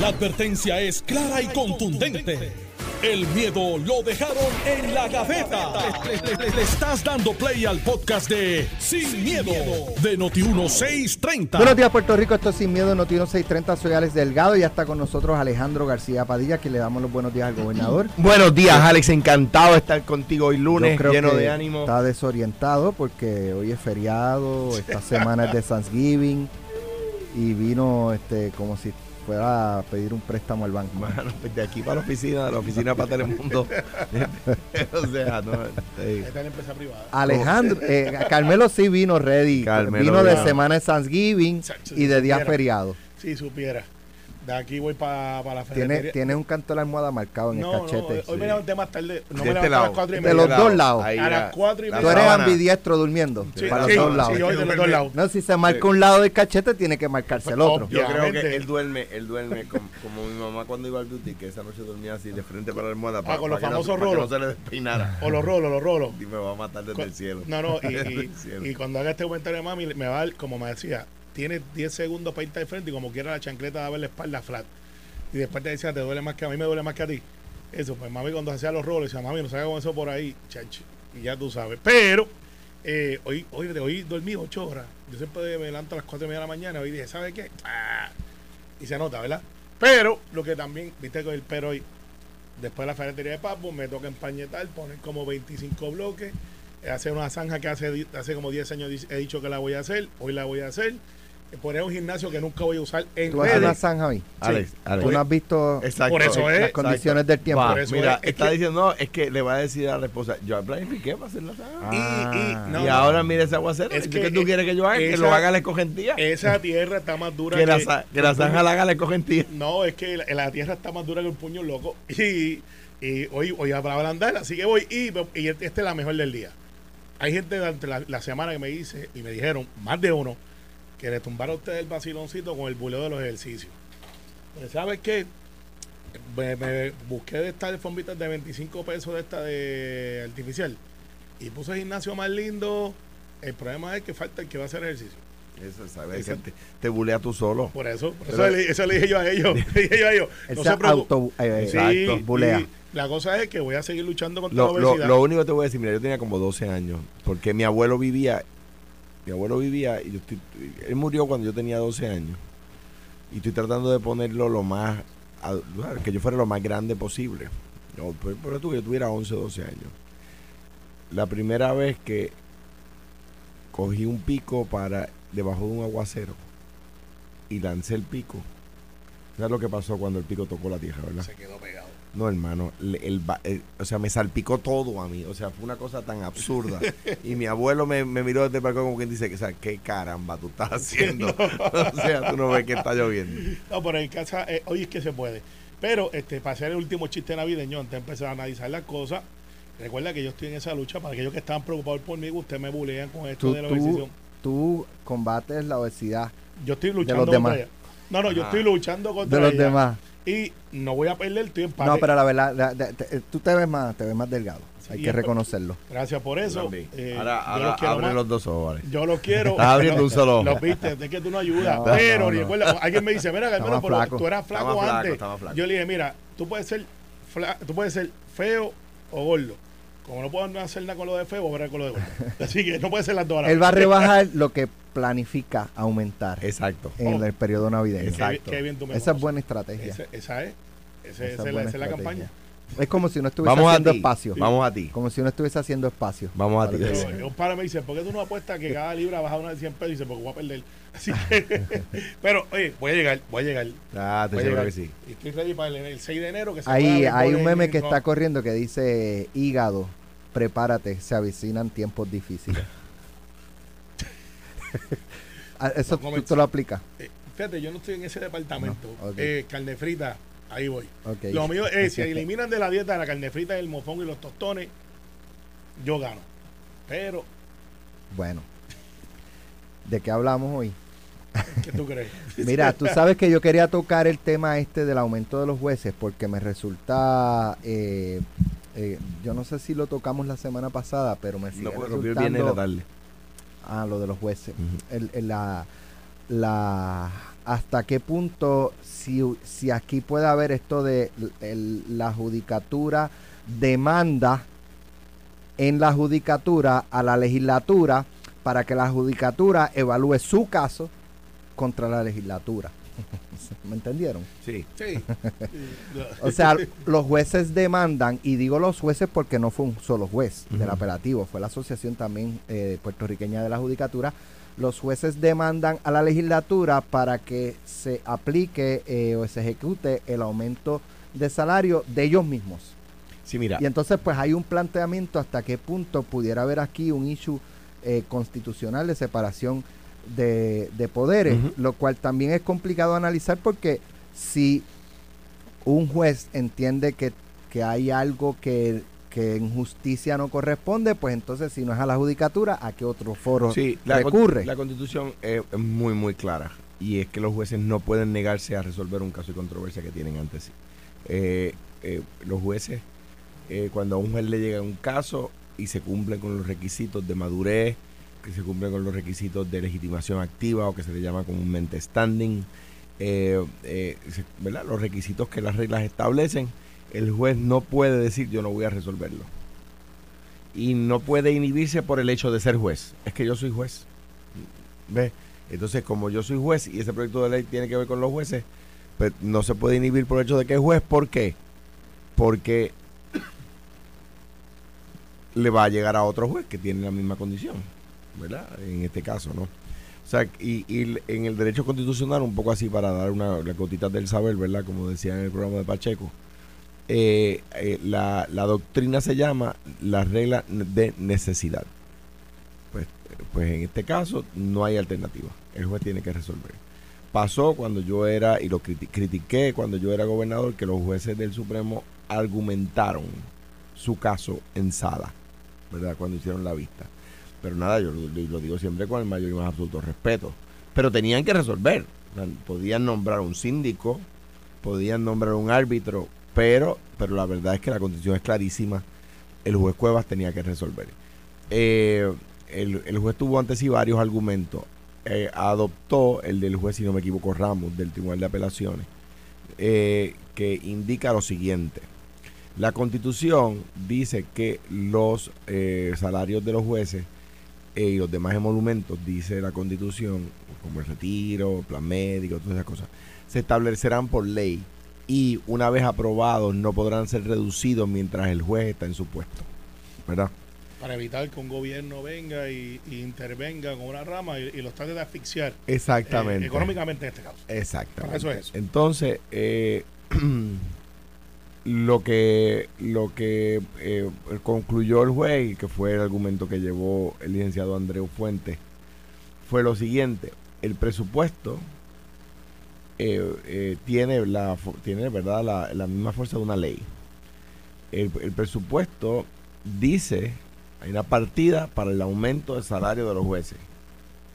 La advertencia es clara y contundente. El miedo lo dejaron en la gaveta. Le, le- le- le estás dando play al podcast de Sin, miedo, de Noti1630. Buenos días, Puerto Rico. Esto es Sin Miedo, Noticiero 630. Soy Alex Delgado y ya está con nosotros Alejandro García Padilla, que le damos los buenos días al gobernador. Buenos días, Alex. Encantado de estar contigo hoy lunes, Yo creo lleno que de ánimo. Está desorientado porque hoy es feriado, esta semana es de Thanksgiving y vino este como si fuera a pedir un préstamo al banco. Mano, pues de aquí para la oficina, de la oficina para Telemundo. o sea, no. Esta es la empresa privada. Alejandro, eh, Carmelo sí vino ready. Carmelo vino de semana de Thanksgiving y de si día supiera. feriado. Si supiera. De aquí voy para la Tiene, ferretería. tiene un canto de la almohada marcado en no, el no, cachete. hoy me levanté más tarde. No De me este levanté a lado. las cuatro y De media. los Este dos lado, lados. ahí A la- las cuatro y la media. Tú eres ambidiestro durmiendo. Sí, para sí, los dos lados. sí, hoy de los dos lados. No, si se marca un lado del cachete, tiene que marcarse el otro. Yo creo que él duerme, él duerme como, como mi mamá cuando iba al beauty, que esa noche dormía así de frente para la almohada. Ah, con los que no- famosos para que rolos. no se le despeinara. O los rolos, los rolos. Y me va a matar desde el cielo. No, no, y, cuando haga este comentario de mami, me va a dar, como me decía, tienes 10 segundos para irte de frente y como quiera la chancleta ver la espalda flat. Y después te decía, te duele más que a mí, me duele más que a ti. Eso, pues mami cuando hacía los roles, decía, mami, no salga con eso por ahí, chacho. Y ya tú sabes. Pero, eh, hoy, hoy, hoy dormí 8 horas. Yo siempre me levanto a las 4 y media de la mañana. Hoy dije, ¿sabes qué? Ah, y se nota, ¿verdad? Pero, lo que también, viste con el pero hoy, después de la ferretería de Papo, me toca empañetar, poner como 25 bloques, eh, hacer una zanja que hace, hace como 10 años he dicho que la voy a hacer, hoy la voy a hacer, poner un gimnasio que nunca voy a usar en Tú vas a una zanja hoy. Alex, Alex. Tú no has visto Exacto. Por eso es. las condiciones del tiempo. Va, Por eso mira, es- es está que- diciendo, no, es que le va a decir a la esposa, yo planifiqué para hacer la sala. Y, y, Ah. no, y no, ahora mira ese aguacero. Es ¿Qué, que, tú eh, quieres que yo haga? que lo haga la escogentía. esa tierra está más dura que, la, za- que la zanja la haga la escogentía. No, es que la, la tierra está más dura que un puño loco. Y, y hoy, hoy para ablandar, así que voy. Y, y esta es la mejor del día. Hay gente durante la, la semana que me dice, y me dijeron, más de uno, que le tumbaron a ustedes el vaciloncito con el buleo de los ejercicios. Pues, ¿sabes qué? Me, me busqué de estas alfombritas de 25 pesos de esta de artificial. Y puse el gimnasio más lindo. El problema es que falta el que va a hacer ejercicio. Eso, ¿sabes? Que te, te bulea tú solo. Por eso, por Pero- eso, le, eso le dije yo a ellos. Le dije yo a ellos. No se preocupen. eh, Sí, exacto, bulea. y la cosa es que voy a seguir luchando contra Lo, la lo, obesidad. lo único que te voy a decir, mira, yo tenía como 12 años, porque mi abuelo vivía, mi abuelo vivía, y yo estoy, él murió cuando yo tenía 12 años, y estoy tratando de ponerlo lo más, que yo fuera lo más grande posible. Por, por eso que yo tuviera 11 o 12 años. La primera vez que cogí un pico para debajo de un aguacero y lancé el pico. ¿Sabes lo que pasó cuando el pico tocó la tierra, verdad? se quedó pegado. No, hermano, el el- o sea, me salpicó todo a mí. O sea, fue una cosa tan absurda. y mi abuelo me, me miró desde el balcón como quien dice, que, o sea, ¿qué caramba tú estás haciendo? o sea, tú no ves que está lloviendo. No, pero en casa, eh, hoy es que se puede. Pero este, para hacer el último chiste navideño, antes de empezar a analizar las cosas, recuerda que yo estoy en esa lucha. Para aquellos que estaban preocupados por mí, ustedes me bulean con esto Tú, de la tú, obesidad. tú combates la obesidad Yo estoy luchando los demás. contra ella. No, no, yo estoy luchando contra de los ella. demás. Y no voy a perder, estoy empate. No, pero la verdad, la- te- tú te ves más, te ves más delgado. Hay que reconocerlo. Gracias por eso. Eh, ahora yo ahora los quiero abre más. los dos ojos, vale. Yo lo quiero. Estás abriendo un solo ojo. Los viste, es que tú no ayudas. No, pero no, no. recuerda, alguien me dice, mira, Carmelo, pero flaco. tú eras flaco Estaba antes. flaco. Yo le dije, mira, tú puedes ser fla- tú puedes ser feo o gordo. Como no puedo hacer nada con lo de feo, voy a ver con lo de gordo. Así que no puede ser las dos a Él va a rebajar lo que planifica aumentar Exacto. en Oh. el periodo navideño. Qué, Exacto. qué bien tú me Esa es buena estrategia. Ese- esa es. Ese- Esa esa es la, esa es la campaña. Es como si uno estuviese Vamos a haciendo ti. espacio. Vamos a ti. Como si uno estuviese haciendo espacio. Vamos a ti. Para un padre me dice, ¿por qué tú no apuestas que cada libra baja una de 100 pesos? Y dice, porque voy a perder. Así que, pero, oye, voy a llegar, voy a llegar. Ah, te a seguro que sí. Estoy ready para el, el 6 de enero. Que se Ahí hay un meme que está corriendo que dice hígado, prepárate, se avecinan tiempos difíciles. Ah, Eso tú, tú lo aplicas. Eh, Fíjate, yo no estoy en ese departamento. No. Eh, carne frita, ahí voy. Lo mío es, si eliminan de la dieta la carne frita, el mofón y los tostones, yo gano. Pero, Bueno. ¿De qué hablamos hoy? ¿qué tú crees? Mira, tú sabes que yo quería tocar el tema este del aumento de los jueces porque me resulta, eh, eh, yo no sé si lo tocamos la semana pasada, pero me sigue No, viernes de la resultando, tarde. ah, lo de los jueces, el, el- la, la hasta qué punto, si, si aquí puede haber esto de el- la judicatura demanda en la judicatura a la legislatura para que la judicatura evalúe su caso contra la legislatura. ¿Me entendieron? Sí. Sí. O sea, los jueces demandan, y digo los jueces porque no fue un solo juez del Ujú. apelativo, fue la asociación también eh, puertorriqueña de la judicatura. Los jueces demandan a la legislatura para que se aplique eh, o se ejecute el aumento de salario de ellos mismos. Sí, mira. Y entonces pues hay un planteamiento hasta qué punto pudiera haber aquí un issue eh, constitucional de separación de, de poderes, lo cual también es complicado analizar porque si un juez entiende que, que hay algo que, que en justicia no corresponde, pues entonces si no es a la judicatura, ¿a qué otro foro Sí, la, con- recurre? la constitución es, es muy, muy clara. Y es que los jueces no pueden negarse a resolver un caso de controversia que tienen ante sí. Eh, eh, los jueces, eh, cuando a un juez le llega un caso y se cumplen con los requisitos de madurez, que se cumplen con los requisitos de legitimación activa o que se le llama comúnmente standing, eh, eh, ¿verdad? los requisitos que las reglas establecen, el juez no puede decir yo no voy a resolverlo. Y no puede inhibirse por el hecho de ser juez. Es que yo soy juez. ¿Ves? Entonces, como yo soy juez y ese proyecto de ley tiene que ver con los jueces, pues no se puede inhibir por el hecho de que es juez. ¿Por qué? Porque le va a llegar a otro juez que tiene la misma condición, ¿verdad? En este caso, ¿no? O sea, y, y en el derecho constitucional, un poco así para dar una la del saber, ¿verdad? Como decía en el programa de Pacheco, eh, eh, la, doctrina se llama la regla de necesidad. Pues, pues en este caso no hay alternativa. El juez tiene que resolver. Pasó cuando yo era, y lo criti- critiqué cuando yo era gobernador, que los jueces del Supremo argumentaron su caso en sala, ¿verdad? Cuando hicieron la vista. Pero nada, yo lo, digo siempre con el mayor y más absoluto respeto. Pero tenían que resolver. Podían nombrar un síndico, podían nombrar un árbitro, pero, pero la verdad es que la constitución es clarísima. El juez Cuevas tenía que resolver. Eh, el, el juez tuvo ante sí varios argumentos. Eh, adoptó el del juez, si no me equivoco, Ramos, del Tribunal de Apelaciones, eh, que indica lo siguiente. La constitución dice que los salarios de los jueces y los demás emolumentos, dice la constitución, como el retiro, plan médico, todas esas cosas, se establecerán por ley y una vez aprobados no podrán ser reducidos mientras el juez está en su puesto. ¿Verdad? Para evitar que un gobierno venga y, y intervenga con una rama y, y los trate de asfixiar Exactamente. eh, económicamente en este caso. Exactamente. Para eso es. Entonces, eh, lo que lo que eh, concluyó el juez, y que fue el argumento que llevó el licenciado Andreu Fuentes, fue lo siguiente: el presupuesto eh, eh, tiene la tiene verdad la, la misma fuerza de una ley. El, el presupuesto dice hay una partida para el aumento del salario de los jueces.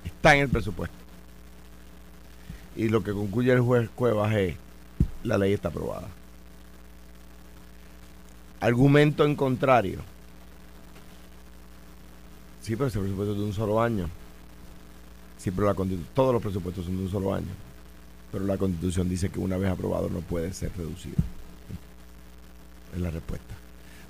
Está en el presupuesto. Y lo que concluye el juez Cuevas es la ley está aprobada. Argumento en contrario. Sí, pero ese presupuesto es de un solo año. Sí, pero la todos los presupuestos son de un solo año. Pero la constitución dice que una vez aprobado no puede ser reducido. Es la respuesta.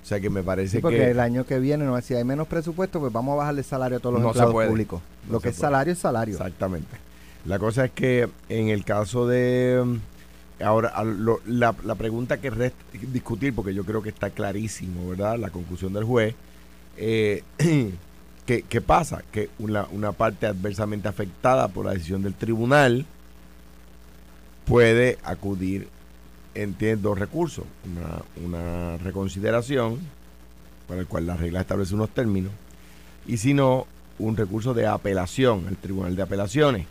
O sea que me parece Sí, porque que... el año que viene, no, si hay menos presupuesto, pues vamos a bajarle salario a todos los No empleados públicos. No Lo que es puede. salario es salario. Exactamente. La cosa es que en el caso de... Ahora, lo- la, la pregunta que resta discutir, porque yo creo que está clarísimo, ¿verdad? La conclusión del juez. Eh, ¿qué, pasa? Que una, una parte adversamente afectada por la decisión del tribunal puede acudir en tiene dos recursos. Una, una reconsideración, para el cual la regla establece unos términos, y si no, un recurso de apelación, el Tribunal de Apelaciones.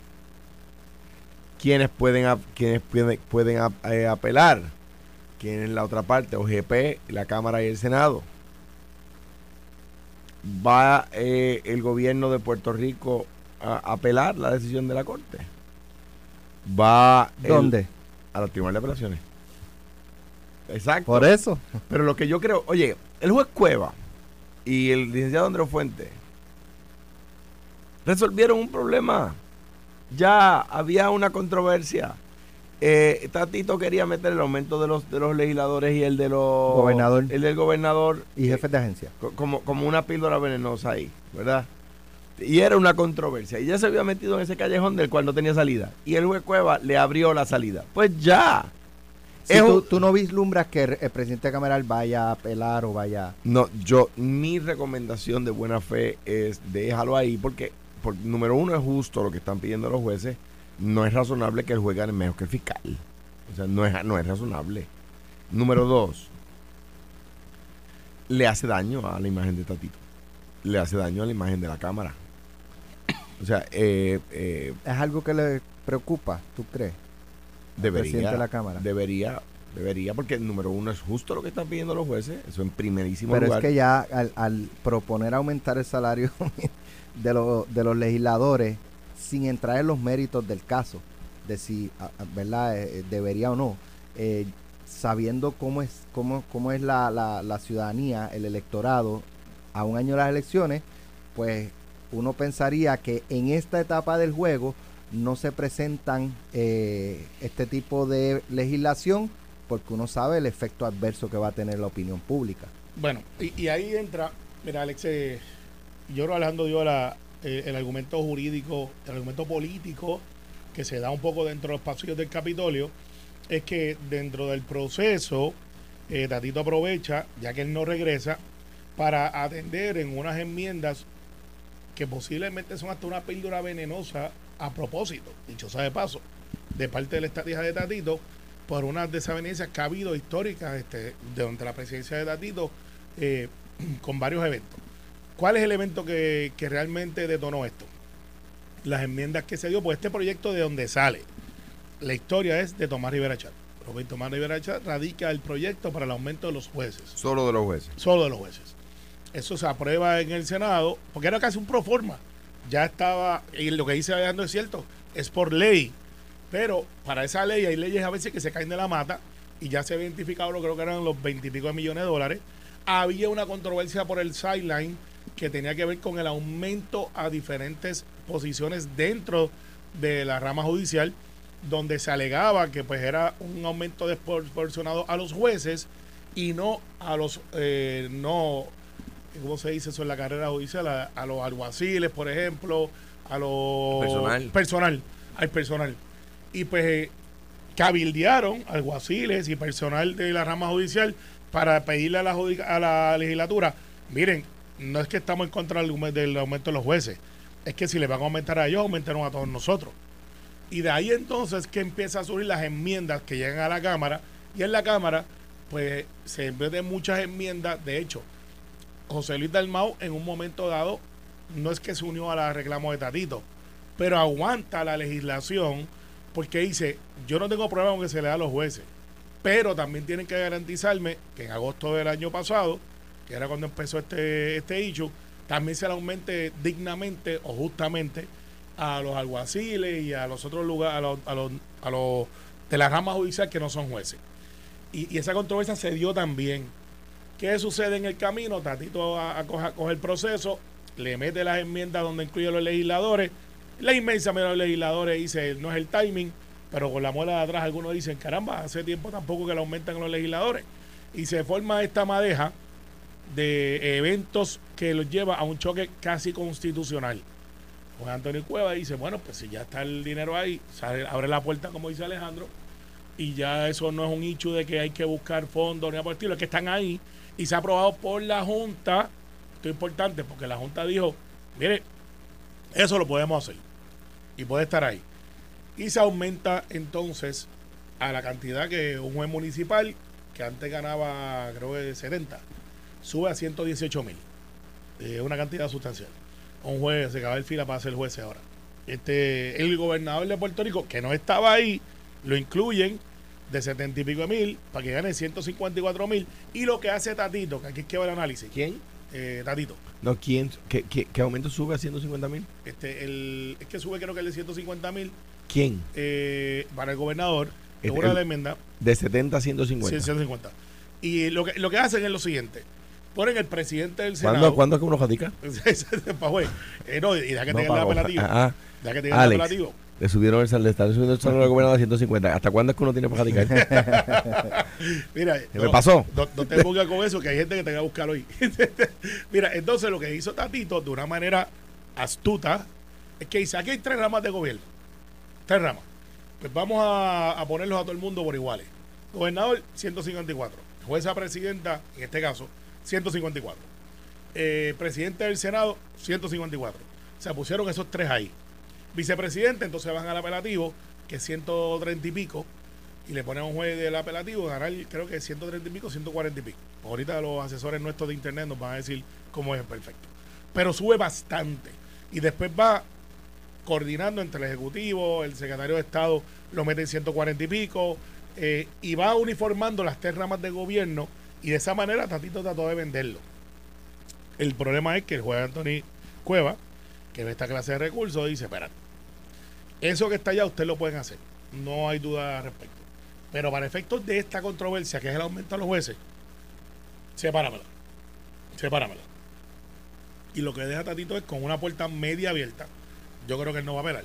¿Quiénes pueden, quienes pueden, pueden eh, apelar? ¿Quién es la otra parte? OGP, la Cámara y el Senado. ¿Va eh, el gobierno de Puerto Rico a apelar la decisión de la Corte? ¿Va ¿Dónde? a la Tribunal de Apelaciones. Exacto. Por eso. Pero lo que yo creo, oye, el juez Cueva y el licenciado Andrés Fuente resolvieron un problema. Ya había una controversia. Eh, Tatito quería meter el aumento de los de los legisladores y el de los Gobernador. el del gobernador Y eh, jefes de agencia. co- como, como una píldora venenosa ahí, ¿verdad? Y era una controversia. Y ya se había metido en ese callejón del cual no tenía salida. Y el juez Cueva le abrió la salida. Pues ya. Si Es tú, un- tú no vislumbras que el, el presidente Cameral vaya a apelar o vaya... No, yo, mi recomendación de buena fe es déjalo ahí porque, por, número uno, es justo lo que están pidiendo los jueces. No es razonable que el juez gane menos que el fiscal. O sea, no es, no es razonable. Número dos, le hace daño a la imagen de Tatito. Le hace daño a la imagen de la Cámara. O sea, eh, eh, ¿Es algo que le preocupa, tú crees? debería, de la Cámara. debería, debería, porque número uno es justo lo que están pidiendo los jueces. Eso en primerísimo Pero lugar. es que ya al, al proponer aumentar el salario de, los de los legisladores sin entrar en los méritos del caso, de si verdad Eh, eh, debería o no, eh, sabiendo cómo es cómo, cómo es la, la, la ciudadanía, el electorado a un año de las elecciones, pues uno pensaría que en esta etapa del juego no se presentan eh, este tipo de legislación porque uno sabe el efecto adverso que va a tener la opinión pública. Bueno, y, y ahí entra, mira, Alex, eh, yo creo que Alejandro dio eh, el argumento jurídico, el argumento político que se da un poco dentro de los pasillos del Capitolio, es que dentro del proceso, eh, Tatito aprovecha, ya que él no regresa, para atender en unas enmiendas que posiblemente son hasta una píldora venenosa a propósito, dicho sea de paso, de parte de la estrategia de Tatito, por unas desavenencias que ha habido históricas este, durante la presidencia de Tatito eh, con varios eventos. ¿Cuál es el evento que, que realmente detonó esto? Las enmiendas que se dio por este proyecto de donde sale. La historia es de Tomás Rivera Chat. Roberto Tomás Rivera Chat radica el proyecto para el aumento de los jueces Solo de los jueces. solo de los jueces. Eso se aprueba en el Senado, porque era casi un pro forma. Ya estaba, y lo que dice Alejandro es cierto, es por ley. Pero para esa ley hay leyes a veces que se caen de la mata y ya se ha identificado lo creo que eran los veintipico de millones de dólares. Había una controversia por el sideline que tenía que ver con el aumento a diferentes posiciones dentro de la rama judicial, donde se alegaba que pues era un aumento desproporcionado a los jueces y no a los eh, no ¿cómo se dice eso en la carrera judicial? A, a los alguaciles, por ejemplo, a los Personal. personal, al personal. Y pues eh, cabildearon alguaciles y personal de la rama judicial para pedirle a la, a la legislatura, miren, no es que estamos en contra del, aumen- del aumento de los jueces, es que si le van a aumentar a ellos, aumentaron a todos nosotros. Y de ahí entonces que empieza a surgir las enmiendas que llegan a la Cámara. Y en la Cámara, pues se meten muchas enmiendas. De hecho, José Luis Dalmau en un momento dado no es que se unió a la reclamo de Tatito, pero aguanta la legislación porque dice, yo no tengo problema con que se le da a los jueces, pero también tienen que garantizarme que en agosto del año pasado, que era cuando empezó este, este issue, también se le aumente dignamente o justamente a los alguaciles y a los otros lugares, a los, a los, de la rama judicial que no son jueces. Y, esa controversia se dio también. ¿Qué sucede en el camino? Tatito a, a coge el proceso, le mete las enmiendas donde incluye a los legisladores. La inmensa mayoría de los legisladores dice no es el timing, pero con la muela de atrás algunos dicen, caramba, hace tiempo tampoco que le aumentan los legisladores. Y se forma esta madeja de eventos que los lleva a un choque casi constitucional. Juan Antonio Cueva dice, bueno, pues si ya está el dinero ahí, sale- abre la puerta, como dice Alejandro, y ya eso no es un hecho de que hay que buscar fondos ni nada por el estilo, es que están ahí y se ha aprobado por la Junta. Esto es importante porque la Junta dijo, mire, eso lo podemos hacer y puede estar ahí. Y se aumenta entonces a la cantidad que un juez municipal, que antes ganaba creo que 70, sube a 118 mil. Es una cantidad sustancial. Un juez se acaba el fila para ser juez ahora. Este, el gobernador de Puerto Rico, que no estaba ahí, lo incluyen de 70 y pico de mil para que gane 154 mil. Y lo que hace Tatito, que aquí es que va el análisis. ¿Quién? Eh, Tatito. No, ¿quién? ¿Qué, qué, qué aumento sube a 150 mil? Este, el, es que sube creo que el de 150 mil ¿Quién? eh, para el gobernador. Una de el- la enmienda. De 70 a 150. Sí, 150. Y lo que, lo que hacen es lo siguiente. Ponen el presidente del Senado. ¿Cuándo, ¿Cuándo es que uno radica? Eh, no, y deja que No, tenga el apelativo. ah, Deja que tenga el apelativo. Le subieron el salario, están subiendo el salario al gobernador a 150. ¿Hasta cuándo es que uno tiene para radicar? Mira, ¿Qué me pasó? No, no te pongas con eso, que hay gente que te va a buscar hoy. Mira, entonces lo que hizo Tatito de una manera astuta es que dice: aquí hay tres ramas de gobierno. Tres ramas. Pues vamos a, a ponerlos a todo el mundo por iguales. Gobernador, 154. Jueza presidenta, en este caso, 154. Eh, presidente del Senado, 154. Se pusieron esos tres ahí. Vicepresidente, entonces van al apelativo, que es 130 y pico, y le ponen a un juez del apelativo, ganar creo que 130 y pico, 140 y pico. Ahorita los asesores nuestros de internet nos van a decir cómo es perfecto. Pero sube bastante. Y después va coordinando entre el Ejecutivo, el secretario de Estado lo mete en 140 y pico, eh, y va uniformando las tres ramas de gobierno, y de esa manera Tatito trató de venderlo. El problema es que el juez Anthony Cueva, que ve esta clase de recursos, dice, espérate, eso que está allá ustedes lo pueden hacer. No hay duda al respecto. Pero para efectos de esta controversia, que es el aumento a los jueces, sepáramela. Sepáramela. Y lo que deja Tatito es con una puerta media abierta. Yo creo que él no va a.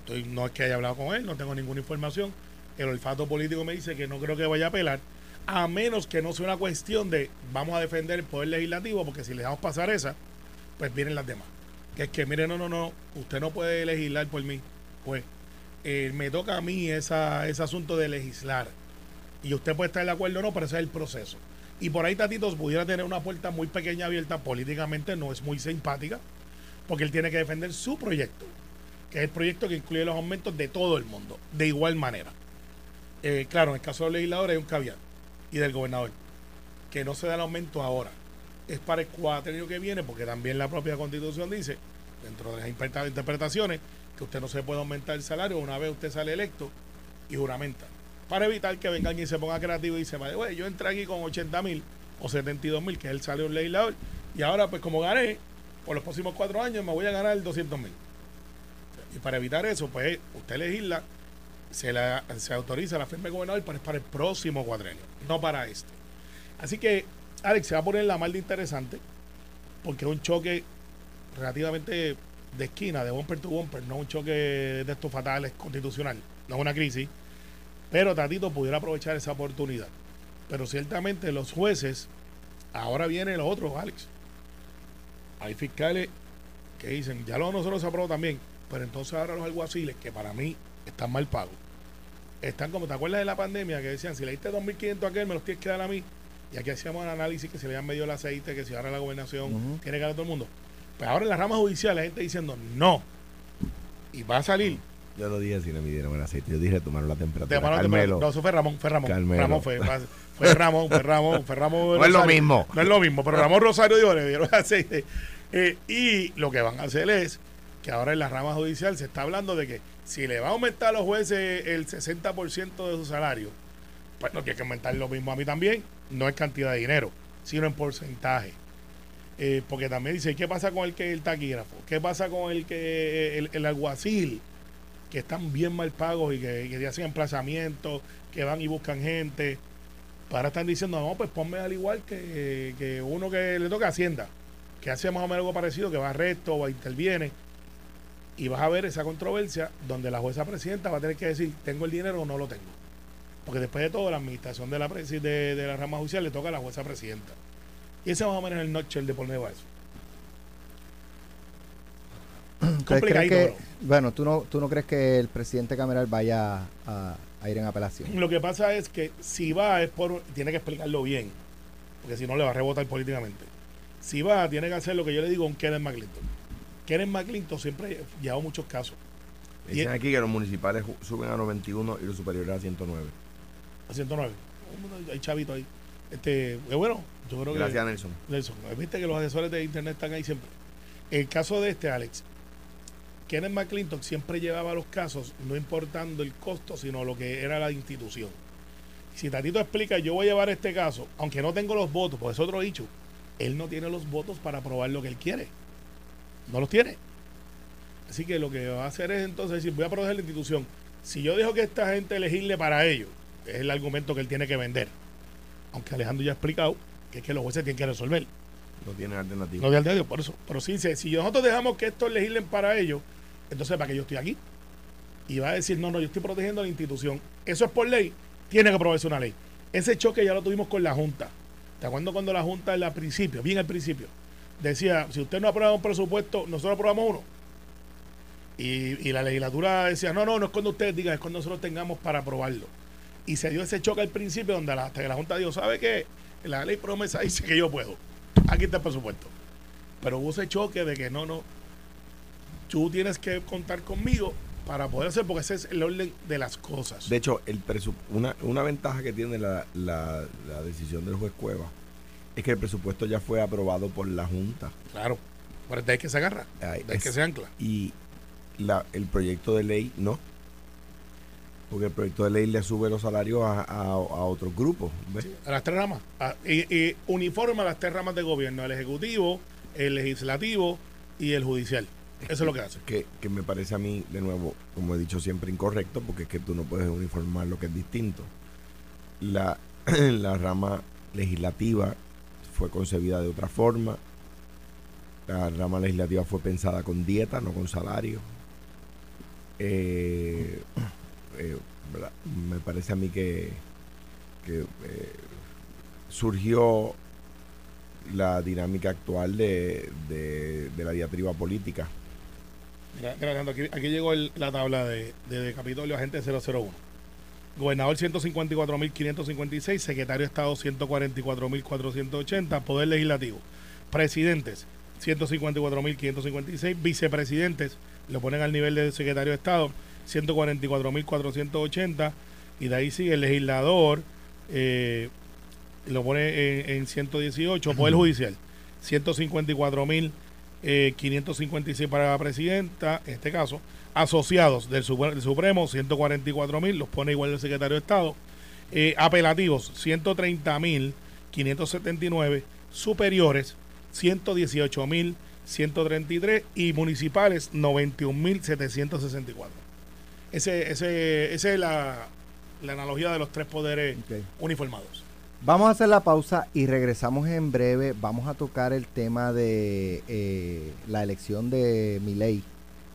Estoy, no es que haya hablado con él, no tengo ninguna información. El olfato político me dice que no creo que vaya a apelar, a menos que no sea una cuestión de vamos a defender el poder legislativo, porque si le dejamos pasar esa, pues vienen las demás. Que es que, mire, no, no, no, usted no puede legislar por mí. Pues eh, me toca a mí esa, ese asunto de legislar. Y usted puede estar de acuerdo o no, pero ese es el proceso. Y por ahí Tatitos pudiera tener una puerta muy pequeña abierta, políticamente no es muy simpática, porque él tiene que defender su proyecto, que es el proyecto que incluye los aumentos de todo el mundo, de igual manera. Eh, claro, en el caso del legislador hay un caveat, y del gobernador, que no se da el aumento ahora. Es para el cuatrenio que viene, porque también la propia constitución dice, dentro de las interpreta- interpretaciones, que usted no se puede aumentar el salario una vez usted sale electo y juramenta. Para evitar que vengan y se ponga creativo y "Vale, güey, yo entré aquí con 80 mil o 72 mil, que es el salario legislador, y ahora pues como gané, por los próximos cuatro años me voy a ganar 200 mil. Y para evitar eso, pues usted legisla, se, la, se autoriza la firma del gobernador, es para el próximo cuadrenio, no para este. Así que, Alex, se va a poner la mal interesante, porque es un choque relativamente de esquina, de bumper to bumper, no un choque de estos fatales constitucional, no una crisis, pero Tatito pudiera aprovechar esa oportunidad. Pero ciertamente los jueces, ahora viene los otros, Alex. Hay fiscales que dicen, ya lo nosotros se aprobó también, pero entonces ahora los alguaciles, que para mí están mal pagos, están como, ¿te acuerdas de la pandemia? Que decían, si le diste 2.500 a aquel, me los tienes que dar a mí. Y aquí hacíamos el análisis que se le habían medio el aceite, que si ahora la gobernación tiene que dar a todo el mundo. Pues ahora en la rama judicial la gente diciendo, no. Y va a salir. Yo no dije si le midieron el aceite, yo dije tomaron la temperatura. De Carmelo. No, eso fue Ramón, fue Ramón. Carmelo. Ramón fue, Ramón, fue Ramón, fue Ramón. No es lo mismo. No es lo mismo, pero Ramón Rosario dijo, le dieron aceite. Eh, y lo que van a hacer es que ahora en la rama judicial se está hablando de que si le va a aumentar a los jueces el 60% de su salario, pues no tiene que aumentar lo mismo a mí también. No es cantidad de dinero, sino en porcentaje. Eh, porque también dice, ¿qué pasa con el que el taquígrafo? ¿Qué pasa con el que el, el alguacil? Que están bien mal pagos y que, que hacen emplazamientos, que van y buscan gente. Ahora están diciendo, no, pues ponme al igual que, que uno que le toca Hacienda, que hace más o menos algo parecido, que va a resto o interviene. Y vas a ver esa controversia donde la jueza presidenta va a tener que decir, ¿tengo el dinero o no lo tengo? Porque después de todo, la administración de la, de, de la rama judicial le toca a la jueza presidenta. Y ese más o menos es el notcher de por eso. Entonces, ¿crees Complicadito, que, bueno, ¿tú no, ¿tú no crees que el presidente Cameral vaya a, a ir en apelación? Lo que pasa es que si va es por tiene que explicarlo bien, porque si no le va a rebotar políticamente. Si va, tiene que hacer lo que yo le digo a un Kenneth McClinton. Kenneth McClinton siempre ha llevado muchos casos. Dicen aquí que los municipales suben a 91 y los superiores a 109. A 109. Hay chavito ahí. Este, bueno, yo creo Gracias, que Nelson. Nelson, viste que los asesores de internet están ahí siempre. El caso de este, Alex, Kenneth McClinton siempre llevaba los casos, no importando el costo, sino lo que era la institución. Si Tatito explica, yo voy a llevar este caso, aunque no tengo los votos, pues es otro dicho, él no tiene los votos para aprobar lo que él quiere. No los tiene. Así que lo que va a hacer es entonces decir, voy a proteger la institución. Si yo dejo que esta gente elegirle para ellos, es el argumento que él tiene que vender. Aunque Alejandro ya ha explicado que es que los jueces tienen que resolver. No tienen alternativa. No de al dedo, por eso. Pero sí, si si nosotros dejamos que estos legislen para ellos, entonces ¿para qué yo estoy aquí? y va a decir, no, no, yo estoy protegiendo a la institución. Eso es por ley, tiene que aprobarse una ley. Ese choque ya lo tuvimos con la Junta. ¿Te acuerdas cuando la Junta al principio, bien al principio, decía, si usted no aprueba un presupuesto, nosotros aprobamos uno? Y, y la legislatura decía, no, no, no es cuando ustedes digan, es cuando nosotros tengamos para aprobarlo. Y se dio ese choque al principio donde la, hasta que la Junta dijo, ¿sabe qué? La ley promesa dice que yo puedo. Aquí está el presupuesto. Pero hubo ese choque de que no, no, tú tienes que contar conmigo para poder hacer, porque ese es el orden de las cosas. De hecho, el una, una ventaja que tiene la- la decisión del juez Cueva es que el presupuesto ya fue aprobado por la Junta. claro. Pero de ahí que se agarra, de ahí es- que se ancla. Y la, el proyecto de ley no. Porque el proyecto de ley le sube los salarios a, a, a otros grupos. ¿ves? A las tres ramas. A- y, y uniforma a las tres ramas de gobierno, el ejecutivo, el legislativo y el judicial. Eso es lo que hace. Que, que me parece a mí, de nuevo, como he dicho siempre, incorrecto, porque es que tú no puedes uniformar lo que es distinto. La, la rama legislativa fue concebida de otra forma. La rama legislativa fue pensada con dieta, no con salario. Eh, eh, me parece a mí que, que eh, surgió la dinámica actual de, de- la diatriba política. Aquí, aquí llegó el- la tabla de, de, de Capitolio Agente 001. Gobernador 154.556, secretario de Estado 144.480, Poder Legislativo. Presidentes 154.556, vicepresidentes lo ponen al nivel de secretario de Estado 144.480 y de ahí sigue el legislador, eh, lo pone en, en 118, Poder Judicial 154.556 para la presidenta, en este caso, asociados del, Supre- del Supremo 144.000, los pone igual el secretario de Estado, Eh, apelativos 130.579, superiores 118.133 y municipales 91.764. Ese, ese, esa es la, la analogía de los tres poderes uniformados. Vamos a hacer la pausa y regresamos en breve. Vamos a tocar el tema de eh, la elección de Milei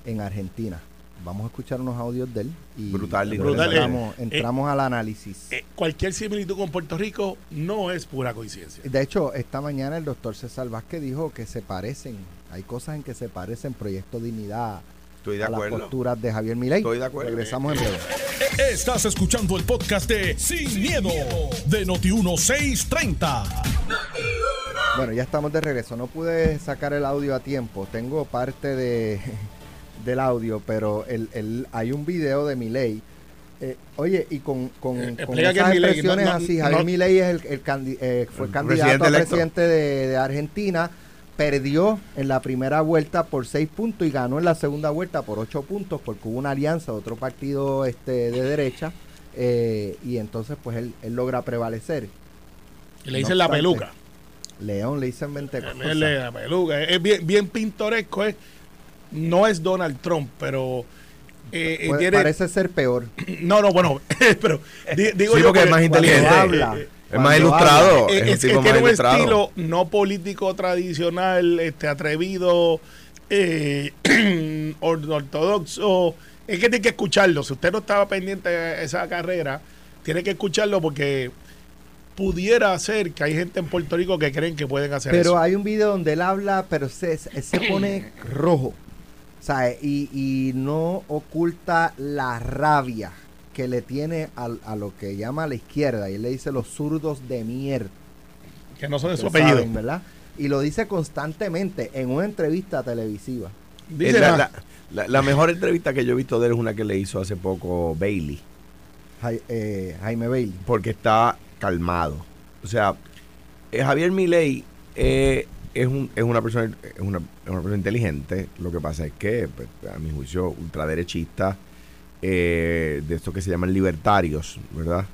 en Argentina. Vamos a escuchar unos audios de él y Brutal, luego brutal. entramos, Eh, entramos al análisis. Eh, cualquier similitud con Puerto Rico no es pura coincidencia. De hecho, esta mañana el doctor César Vázquez dijo que se parecen, hay cosas en que se parecen Proyecto Dignidad Estoy de a las acuerdo. posturas de Javier Milei. Estoy de acuerdo. Regresamos en breve. Estás escuchando el podcast de Sin, miedo, de Noti1630. Bueno, ya estamos de regreso. No pude sacar el audio a tiempo. Tengo parte de, del audio, pero el, el- hay un video de Milei. Eh, oye, y con, con, Eh, con esas expresiones no- no- así, Javier no- Milei es el, el candi- eh, fue El candidato presidente a presidente de, de Argentina, perdió en la primera vuelta por seis puntos y ganó en la segunda vuelta por ocho puntos porque hubo una alianza de otro partido este, de derecha eh, y entonces pues él, él logra prevalecer. Y le No dicen la obstante, peluca. León le dicen 20 cosas. La peluca. Es bien, bien pintoresco. Es, no es Donald Trump, pero eh, eh, Puede- tiene. parece ser peor. No, no, bueno, pero di- digo Sí, yo porque que es más inteligente. habla, eh, Es más ilustrado. habla, eh, es un es, tipo es más tiene un ilustrado. estilo no político tradicional, este atrevido, eh, or- ortodoxo. Es que tiene que escucharlo. Si usted no estaba pendiente de esa carrera, tiene que escucharlo porque pudiera ser que hay gente en Puerto Rico que creen que pueden hacer Pero eso. hay un video donde él habla, pero se se pone rojo. Y, y no oculta la rabia que le tiene a, lo que llama la izquierda. Y él le dice los zurdos de mierda. Que no son de su apellido. saben, ¿verdad? Y lo dice constantemente en una entrevista televisiva. Dice la, más. la- la- la mejor entrevista que yo he visto de él es una que le hizo hace poco Bailey, Jai- eh, Jaime Bailey. porque está calmado. O sea, eh, Javier Milei eh, es, un- es una persona es una, es una persona inteligente. Lo que pasa es que, pues, a mi juicio, ultraderechista, eh, de estos que se llaman libertarios, ¿verdad?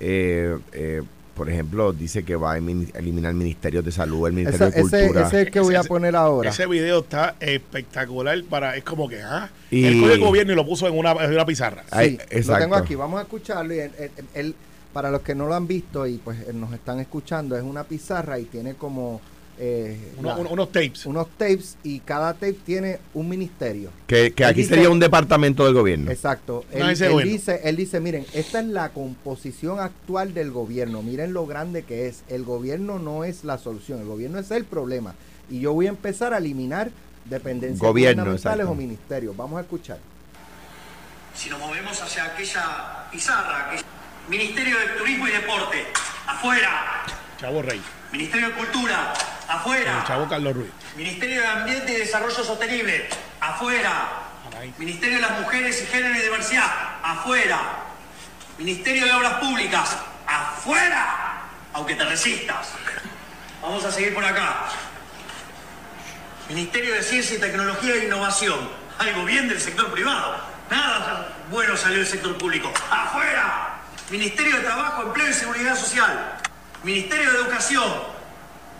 Eh, eh, por ejemplo, dice que va a eliminar ministerios de salud, el Ministerio Ese, de Cultura. ese es el que voy a poner ahora. Ese video está espectacular para es como que ah, Y- el gobierno y lo puso en una, en una pizarra. Ay, Sí, lo exacto. tengo aquí, vamos a escucharlo. Y él- él- él- para los que no lo han visto y pues nos están escuchando, es una pizarra y tiene como eh, Uno- la- uno- unos tapes. unos tapes y cada tape tiene un ministerio. Que, aquí dice- sería un departamento del gobierno. Exacto. Él, ese él bueno. dice, él dice, miren, esta es la composición actual del gobierno. Miren lo grande que es. El gobierno no es la solución, el gobierno es el problema. Y yo voy a empezar a eliminar dependencias Gobierno, gubernamentales exacto. o ministerios. Vamos a escuchar. Si nos movemos hacia aquella pizarra, aquella- Ministerio de Turismo y Deporte, afuera. Chavo Rey. Ministerio de Cultura, El afuera. chavo Carlos Ruiz. Ministerio de Ambiente y Desarrollo Sostenible, afuera. Ministerio de las Mujeres y Género y Diversidad, afuera. Ministerio de Obras Públicas, afuera. Aunque te resistas. Vamos a seguir por acá. Ministerio de Ciencia y Tecnología e Innovación. Algo bien del sector privado. Nada bueno salió del sector público. ¡Afuera! Ministerio de Trabajo, Empleo y Seguridad Social. Ministerio de Educación.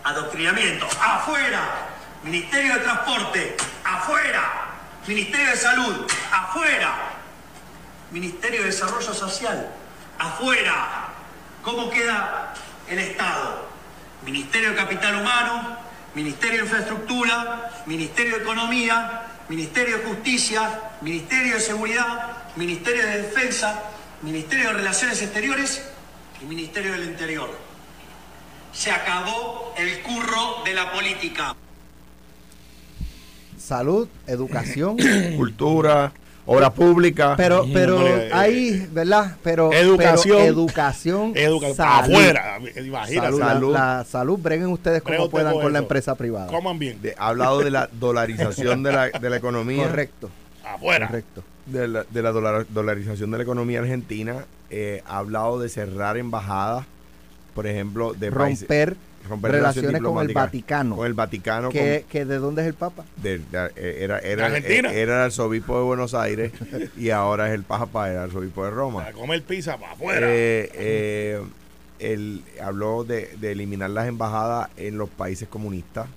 Adoctrinamiento. ¡Afuera! Ministerio de Transporte. ¡Afuera! Ministerio de Salud. ¡Afuera! Ministerio de Desarrollo Social. Afuera. ¿Cómo queda el Estado? Ministerio de Capital Humano, Ministerio de Infraestructura, Ministerio de Economía, Ministerio de Justicia, Ministerio de Seguridad, Ministerio de Defensa, Ministerio de Relaciones Exteriores y Ministerio del Interior. Se acabó el curro de la política. Salud, educación. Cultura, obra pública. pero, pero Hombre, ahí, ¿verdad? Pero Educación. pero educación. Educa salud. afuera. Imagínate. Salud, la- Salud. La, salud, breguen ustedes como puedan con la empresa privada. Coman bien. de- ha hablado de la dolarización de la, de la economía. Correcto, Afuera. correcto. De la, de la dolar- dolarización de la economía argentina. eh, ha hablado de cerrar embajadas, por ejemplo, de países- Romper, romper relaciones con el Vaticano. Con el Vaticano. que, que ¿De dónde es el Papa? con- de- de- eh, era, era, ¿De Argentina? eh, era el arzobispo de Buenos Aires y ahora es el Papa, era el arzobispo de Roma. A comer pizza para afuera. Eh, eh, él habló de, de eliminar las embajadas en los países comunistas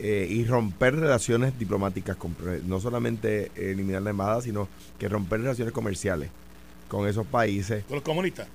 eh, y romper relaciones diplomáticas, con- no solamente eliminar la embajada, sino que romper relaciones comerciales con esos países, Con los comunistas.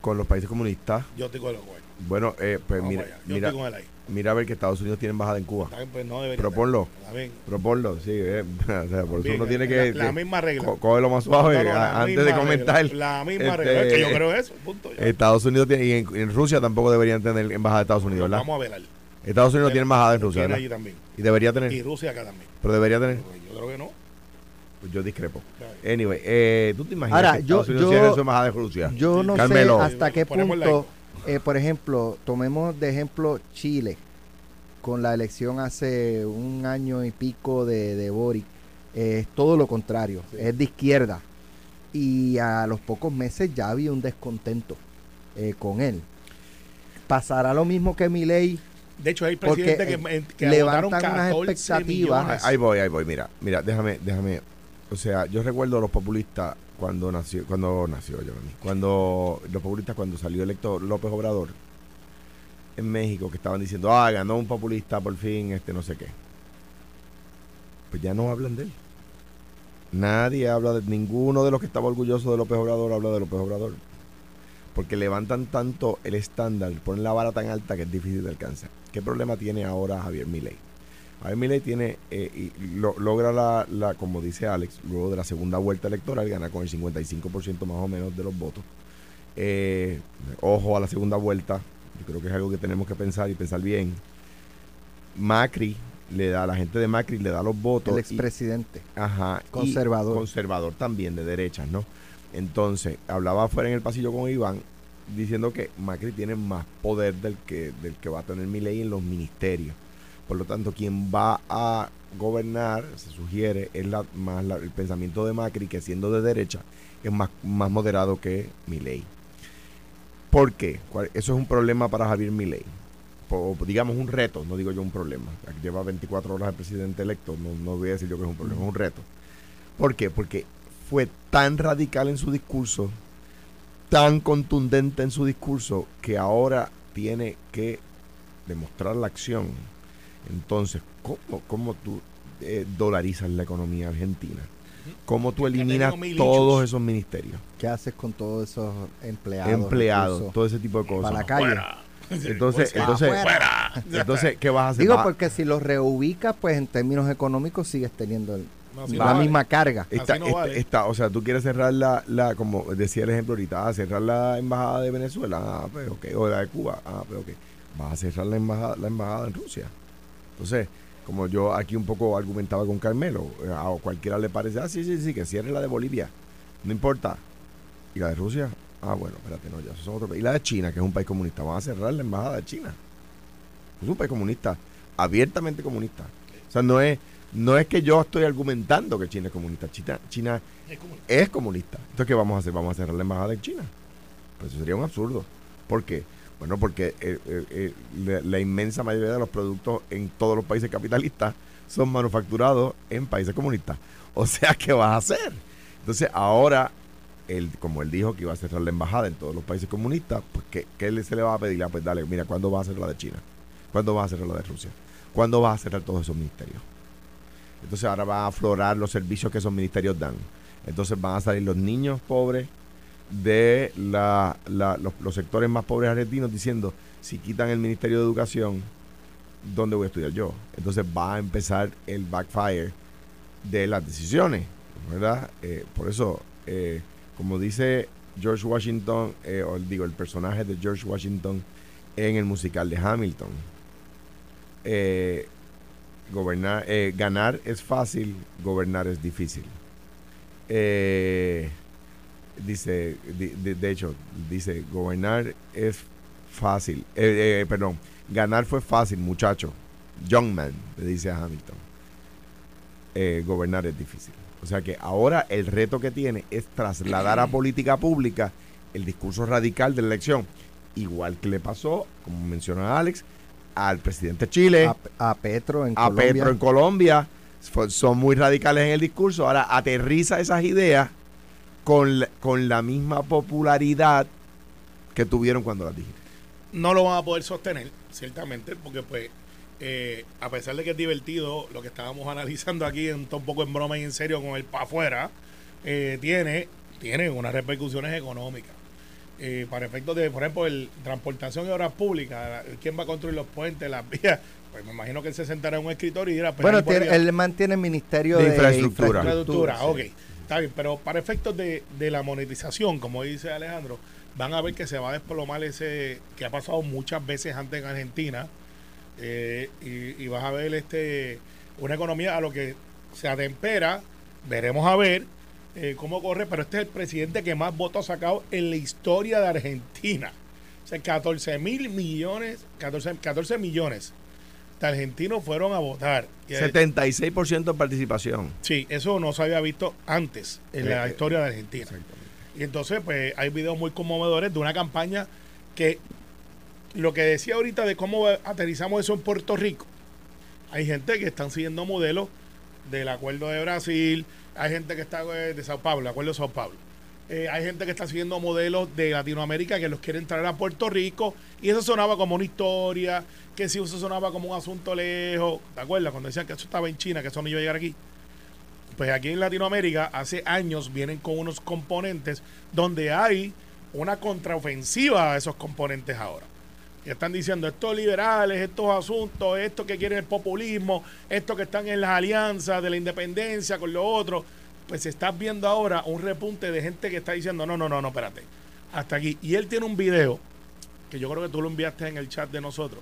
Con los países comunistas. Yo estoy con los güeyes. Bueno, eh, pues Vamos mira. Yo mira, estoy con él ahí. mira a ver que Estados Unidos tiene embajada en Cuba. Está bien, pues no debería. Proponlo. Está bien. Proponlo, sí, eh, o sea, por eso Bien, uno tiene la- que, la que misma regla. co- cógelo más suave No, no, la a- antes misma de comentar. La misma Este, regla. Es que yo creo eso. Punto. ya. Estados Unidos tiene, y en, en Rusia tampoco deberían tener embajada de Estados Unidos, ¿verdad? Vamos a velar. Estados Unidos no tiene embajada en Rusia, Tiene ¿verdad? allí también. Y debería Y tener, Rusia acá también. pero debería tener. Pues Yo creo que no. Pues yo discrepo. Anyway, eh, ¿tú te imaginas Ahora, que yo- yo- su embajada en Rusia? Yo no Carmelo. sé hasta qué punto, eh, por ejemplo, tomemos de ejemplo Chile, con la elección hace un año y pico de, de Boric, eh, es todo lo contrario, Sí. es de izquierda. Y a los pocos meses ya había un descontento eh, con él. Pasará lo mismo que Milei, De hecho, hay Porque, presidentes que, que levantan unas 14 expectativas. millones. Ahí voy, ahí voy. Mira, mira, déjame, déjame. O sea, yo recuerdo a los populistas cuando nació, cuando nació Giovanni, cuando los populistas cuando salió electo López Obrador en México que estaban diciendo, ah, ganó un populista por fin, este no sé qué. Pues ya no hablan de él. Nadie habla de ninguno de los que estaba orgulloso de López Obrador habla de López Obrador. Porque levantan tanto el estándar, ponen la vara tan alta que es difícil de alcanzar. ¿Qué problema tiene ahora Javier Milei? Javier Milei tiene, eh, y lo- logra la, la, como dice Alex, luego de la segunda vuelta electoral, gana con el 55% más o menos de los votos. Eh, ojo a la segunda vuelta, yo creo que es algo que tenemos que pensar y pensar bien. Macri le da, la gente de Macri le da los votos. el expresidente. Ajá. Conservador. conservador también, de derechas, ¿no? Entonces, hablaba afuera en el pasillo con Iván diciendo que Macri tiene más poder del que, del que va a tener Milei en los ministerios. Por lo tanto, quien va a gobernar, se sugiere, es el pensamiento de Macri, que siendo de derecha, es más, más moderado que Milei. ¿Por qué? ¿Cuál- Eso es un problema para Javier Milei. Po- digamos un reto, no digo yo un problema. Lleva 24 horas el presidente electo, no, no voy a decir yo que es un problema, es un reto. ¿Por qué? Porque fue tan radical en su discurso, tan contundente en su discurso, que ahora tiene que demostrar la acción. Entonces, ¿cómo, cómo tú eh, dolarizas la economía argentina? ¿Cómo tú eliminas todos esos ministerios? ¿Qué haces con todos esos empleados? empleados, recursos, todo ese tipo de cosas. para la calle? Fuera. Entonces, Pues, entonces, entonces, ¿qué vas a hacer? Digo, porque si los reubicas, pues en términos económicos sigues teniendo el- No, así la no vale. misma carga. Está, no está- vale. está- o sea, tú quieres cerrar la, la, como decía el ejemplo ahorita, ah, cerrar la embajada de Venezuela, ah, pues ok, o la de Cuba, ah, pues ok. Vas a cerrar la embajada, la embajada en Rusia. Entonces, como yo aquí un poco argumentaba con Carmelo, eh, a cualquiera le parece, ah, sí, sí, sí, que cierre la de Bolivia, no importa. ¿Y la de Rusia? Ah, bueno, espérate, no, ya eso son países. Y la de China, que es un país comunista, van a cerrar la embajada de China. Es un país comunista, abiertamente comunista. O sea, no es, no es que yo estoy argumentando que China es comunista. China, China Es como- es comunista. Entonces, ¿qué vamos a hacer? Vamos a cerrar la embajada en China. Pues eso sería un absurdo. ¿Por qué? Bueno, porque eh, eh, eh, la, inmensa mayoría de los productos en todos los países capitalistas son manufacturados en países comunistas. O sea, ¿qué vas a hacer? Entonces, ahora, él, como él dijo que iba a cerrar la embajada en todos los países comunistas, pues, ¿qué, qué se le va a pedir? Ah, pues dale, mira, ¿cuándo vas a cerrar la de China? ¿Cuándo vas a cerrar la de Rusia? ¿Cuándo vas a cerrar todos esos ministerios? Entonces ahora van a aflorar los servicios que esos ministerios dan. Entonces van a salir los niños pobres de los, sectores más pobres argentinos diciendo, si quitan el Ministerio de Educación, ¿dónde voy a estudiar yo? Entonces va a empezar el backfire de las decisiones, ¿verdad? Eh, por eso, eh, como dice George Washington, eh, o digo, el personaje de George Washington en el musical de Hamilton, gobernar, ganar es fácil, gobernar es difícil. Eh, dice, di- de, de hecho, dice, gobernar es fácil. Eh, eh, perdón, ganar fue fácil, muchacho. Young man, le dice a Hamilton. Eh, gobernar es difícil. O sea que ahora el reto que tiene es trasladar a política pública el discurso radical de la elección. Igual que le pasó, como menciona Alex, al presidente de Chile A, a Petro en a Colombia. Petro en Colombia son muy radicales en el discurso. Ahora aterriza esas ideas con, con la misma popularidad que tuvieron cuando las dijiste. no lo van a poder sostener, ciertamente, porque pues eh, a pesar de que es divertido lo que estábamos analizando aquí, en, un poco en broma y en serio con el para afuera, eh, tiene, tiene unas repercusiones económicas. Eh, para efectos de, por ejemplo, el transportación y obras públicas, la- quién va a construir los puentes, las vías, pues me imagino que él se sentará en un escritorio y dirá, pues, Bueno, tiene- él mantiene el Ministerio De de, Infraestructura. infraestructura, sí. ok. Está bien, pero para efectos de, de la monetización, como dice Alejandro, van a ver que se va a desplomar ese que ha pasado muchas veces antes en Argentina eh, y, vas a ver este una economía a lo que se atempera, veremos a ver eh, cómo corre, pero este es el presidente que más votos ha sacado en la historia de Argentina. O sea, 14 mil millones, 14, 14 millones de argentinos fueron a votar. Y, eh, 76% de participación. Sí, eso no se había visto antes en la Eh, historia de Argentina. Y entonces, pues, hay videos muy conmovedores de una campaña que lo que decía ahorita de cómo aterrizamos eso en Puerto Rico, hay gente que están siguiendo modelos del acuerdo de Brasil, hay gente que está eh, de Sao Paulo, el acuerdo de Sao Paulo. Eh, hay gente que está siguiendo modelos de Latinoamérica que los quieren traer a Puerto Rico y eso sonaba como una historia, que si eso sonaba como un asunto lejos, ¿te acuerdas? Cuando decían que eso estaba en China, que eso no iba a llegar aquí. Pues aquí en Latinoamérica hace años vienen con unos componentes donde hay una contraofensiva a esos componentes ahora. Y están diciendo estos liberales, estos asuntos, estos que quieren el populismo, estos que están en las alianzas de la independencia con lo otro. Pues se está viendo ahora un repunte de gente que está diciendo, no, no, no, no, espérate. Hasta aquí. Y él tiene un video, que yo creo que tú lo enviaste en el chat de nosotros,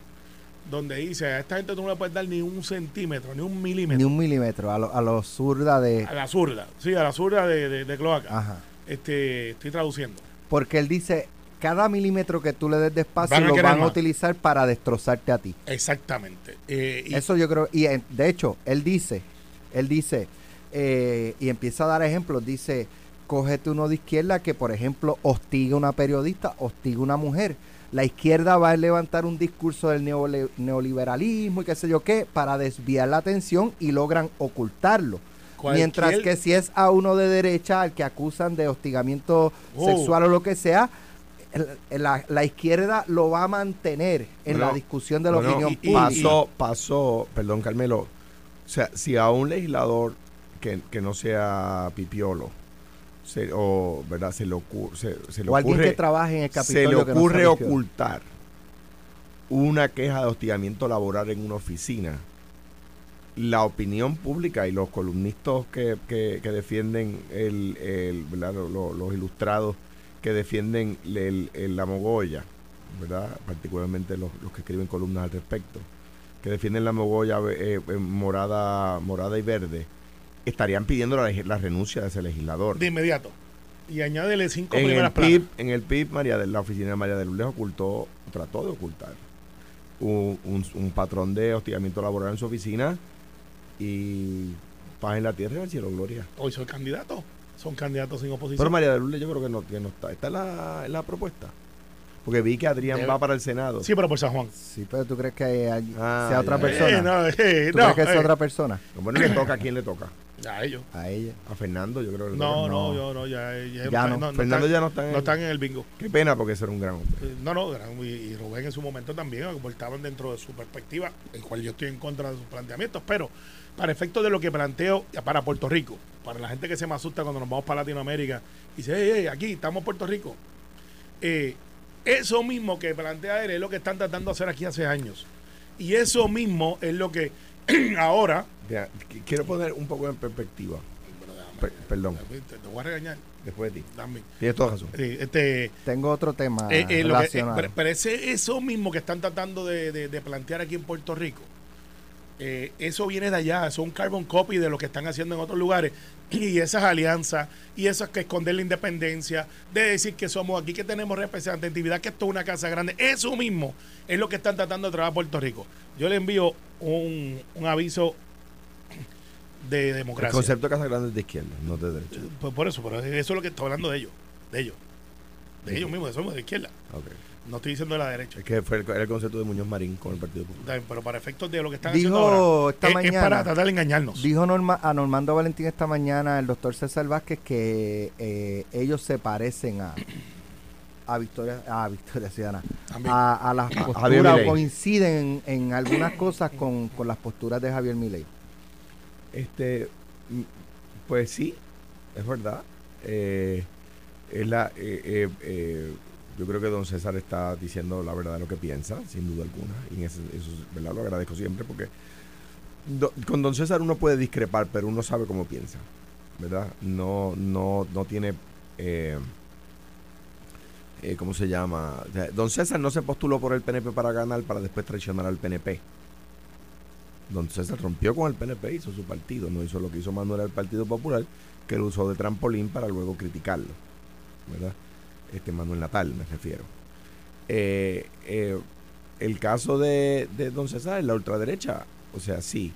donde dice, a esta gente tú no le puedes dar ni un centímetro, ni un milímetro. Ni un milímetro, a lo, a lo zurda de... A la zurda, sí, a la zurda de, de, de cloaca. Ajá. Este, estoy traduciendo. Porque él dice, cada milímetro que tú le des de espacio Van lo van a utilizar para destrozarte a ti. Exactamente. Eh, y- Eso yo creo, y en- de hecho, él dice, él dice, eh, y empieza a dar ejemplos, dice, cógete uno de izquierda que, por ejemplo, hostiga a una periodista, hostiga a una mujer. La izquierda va a levantar un discurso del neoliberalismo y qué sé yo qué, para desviar la atención y logran ocultarlo. Cualquier- Mientras que si es a uno de derecha al que acusan de hostigamiento Oh. sexual o lo que sea, la, la izquierda lo va a mantener en la discusión de la opinión y- pública. pasó, pasó, perdón Carmelo, o sea, si a un legislador que, que no sea pipiolo, se, o, ¿verdad? Se le, ocurre, se, se le o alguien ocurre, que trabaje en el se le no ocurre ocultar una queja de hostigamiento laboral en una oficina, la opinión pública y los columnistas que, que, que defienden el, el ¿verdad? Lo- lo- los ilustrados que defienden el- el- la mogolla, ¿verdad? particularmente los, los que escriben columnas al respecto, que defienden la mogolla eh, eh, morada, morada y verde, estarían pidiendo la, la renuncia de ese legislador. De inmediato. Y añádele cinco En el, primeras planas. PIB, en el PIB, María de la oficina de María de Lourdes ocultó, trató de ocultar un, un- un patrón de hostigamiento laboral en su oficina y paz en la tierra y al cielo gloria. Hoy soy candidato. Son candidatos sin oposición. Pero María de Lourdes yo creo que no, que no está. Está en la, en la propuesta. Porque vi que Adrián Debe- va para el Senado. Sí, pero por San Juan. Sí, pero tú crees que hay- Ah, sea otra ya. persona. Eh, no, eh, ¿Tú no, crees que es eh, otra persona? Bueno, le toca a quién le toca. A ellos. A ella. A Fernando, yo creo que No, no, No. yo no, ya, ya, Ya no. Fernando están, ya no está en no están en el bingo. Qué pena porque ese era un gran hombre. Eh, No, no, gran- y, y Rubén en su momento también aportaban dentro de su perspectiva, el cual yo estoy en contra de sus planteamientos, pero para efectos de lo que planteo para Puerto Rico, para la gente que se me asusta cuando nos vamos para Latinoamérica y dice, hey, hey, aquí estamos en Puerto Rico. Eh, eso mismo que plantea él es lo que están tratando de hacer aquí hace años. Y eso mismo es lo que ahora... Quiero poner un poco en perspectiva. Per- perdón, Te, te voy a regañar después de ti. también. Tienes toda razón. Eh, Este, Tengo otro tema Eh, eh, que- eh, pero, pero ese- eso mismo que están tratando de, de- de plantear aquí en Puerto Rico, eh, eso viene de allá, un carbon copy de lo que están haciendo en otros lugares. Y esas alianzas, y esas que esconder la independencia, de decir que somos aquí, que tenemos representatividad, que esto es una casa grande, eso mismo es lo que están tratando de traer a Puerto Rico. Yo le envío un, un aviso de El democracia. concepto de Casa Grande es de izquierda, no de derecha. Pues por eso, pero eso es lo que estoy hablando de ellos, de ellos, de ellos mismos, de somos de izquierda. Ok. No estoy diciendo de la derecha. Es que fue el, era el concepto de Muñoz Marín con el Partido Popular. Pero para efectos de lo que están Dijo haciendo ahora, esta es, es mañana- para tratar de engañarnos. Dijo Norma, a Normando Valentín esta mañana el doctor César Vázquez que eh, ellos se parecen a a Victoria a Victoria Ciudadana a, a las posturas Milei. coinciden en, en algunas cosas con, con las posturas de Javier Milei Este, pues sí, es verdad. Eh, es la, eh, eh, eh, yo creo que don César está diciendo la verdad de lo que piensa, sin duda alguna. Y en eso, ¿verdad? lo agradezco siempre porque con don César uno puede discrepar, pero uno sabe cómo piensa, ¿verdad? No, no, no tiene... Eh, eh, ¿Cómo se llama? Don César no se postuló por el PNP para ganar para después traicionar al PNP. Don César rompió con el PNP, hizo su partido, no hizo lo que hizo Manuel al Partido Popular, que lo usó de trampolín para luego criticarlo, ¿verdad? Este Manuel Natal, me refiero. Eh, eh, el caso de, de Don César la ultraderecha, o sea, sí,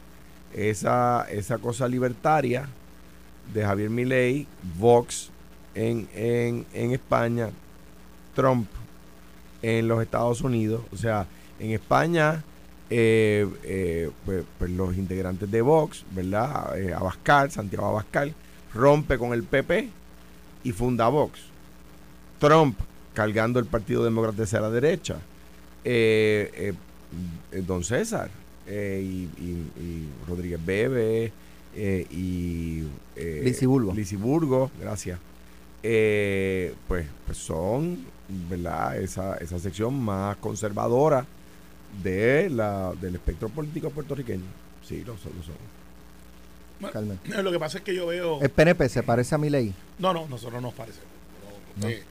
esa, esa cosa libertaria de Javier Milei, Vox en, en, en España, Trump en los Estados Unidos, o sea, en España eh, eh, pues, pues los integrantes de Vox, ¿verdad? Abascal, Santiago Abascal, rompe con el PP y funda Vox. Trump cargando el Partido Demócrata hacia la derecha. Eh, eh, eh, don César eh, y, y- y Rodríguez Bebe eh, y eh, Lisiburgo. Lisiburgo, gracias. Eh, pues, pues son, ¿verdad? Esa, esa sección más conservadora de la, del espectro político puertorriqueño. Sí, lo son. Lo son. Lo que pasa es que yo veo. el PNP se parece a Milei No, no, nosotros nos parecemos. No, eh,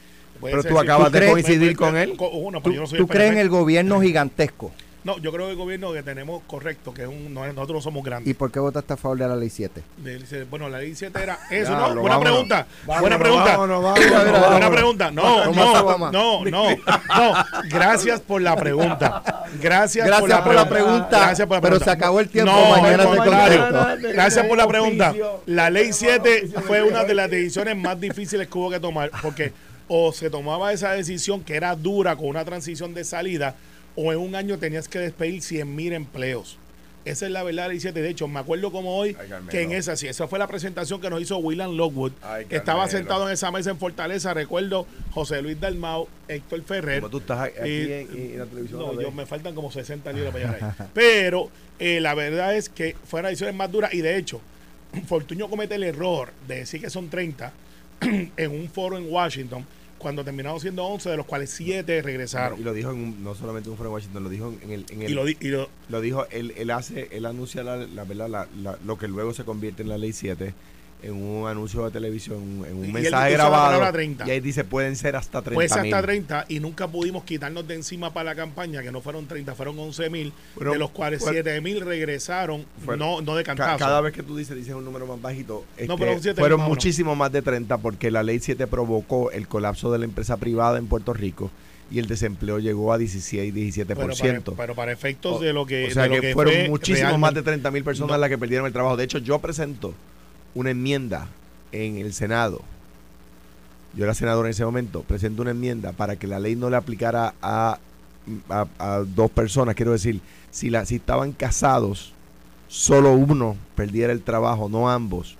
Pero tú acabas ¿Tú de crees- coincidir con él. Co- Uno, ¿Tú, pero yo no soy tú el crees en el gobierno gigantesco? No, yo creo que el gobierno que tenemos correcto, que es un, nosotros no somos grandes. ¿Y por qué votaste a favor de la ley 7? De- dice, bueno, la ley 7 era eso. Buena vámonos. pregunta. Vámonos, buena pregunta. vámonos, buena pregunta. No, no, no, no, no. Gracias por la pregunta. Gracias, Gracias por la, por la pregunta. Gracias por la pero pregunta. se acabó el tiempo, No, mañana te contrario. contesto. Gracias por la pregunta. La ley 7 fue una de las decisiones más difíciles que hubo que tomar porque o se tomaba esa decisión que era dura con una transición de salida o en un año tenías que despedir 100 mil empleos. Esa es la verdad de la ley 7. De hecho, me acuerdo como hoy Ay, que en esa, sí, esa fue la presentación que nos hizo William Lockwood. Ay, Estaba sentado en esa mesa en Fortaleza, recuerdo José Luis Dalmau, Héctor Ferrer. Como tú estás aquí Y- en, en la televisión. no, yo me faltan como 60 libras para llegar ahí. Pero eh, la verdad es que fueron ediciones más duras y de hecho, Fortuño comete el error de decir que son 30 en un foro en Washington cuando terminaron siendo 11, de los cuales 7 regresaron. Y lo dijo en un- no solamente en un en Washington, lo dijo en el... En el Y lo, di- y lo- Lo dijo, él, él hace, él anuncia la, la la- la- lo que luego se convierte en la ley 7 en un anuncio de televisión, en un Y mensaje grabado. palabra 30. Y ahí dice, pueden ser hasta 30 Puede ser hasta mil. 30 y nunca pudimos quitarnos de encima para la campaña, que no fueron 30, fueron 11 mil, de los cuales fue- 7 mil regresaron, Fue- no, no de cantazo. cada vez que tú dices, dices un número más bajito, No, pero fueron muchísimo más de 30 porque la ley 7 provocó el colapso de la empresa privada en Puerto Rico y el desempleo llegó a 16, 17%. pero, para, pero para efectos de lo que, o sea que, que fueron fue muchísimo más de 30 mil personas No. las que perdieron el trabajo. De hecho, yo presento una enmienda en el Senado. Yo era senador en ese momento. Presento una enmienda para que la ley no le aplicara a, a- dos personas. Quiero decir, si, la, si estaban casados, solo uno perdiera el trabajo, no ambos.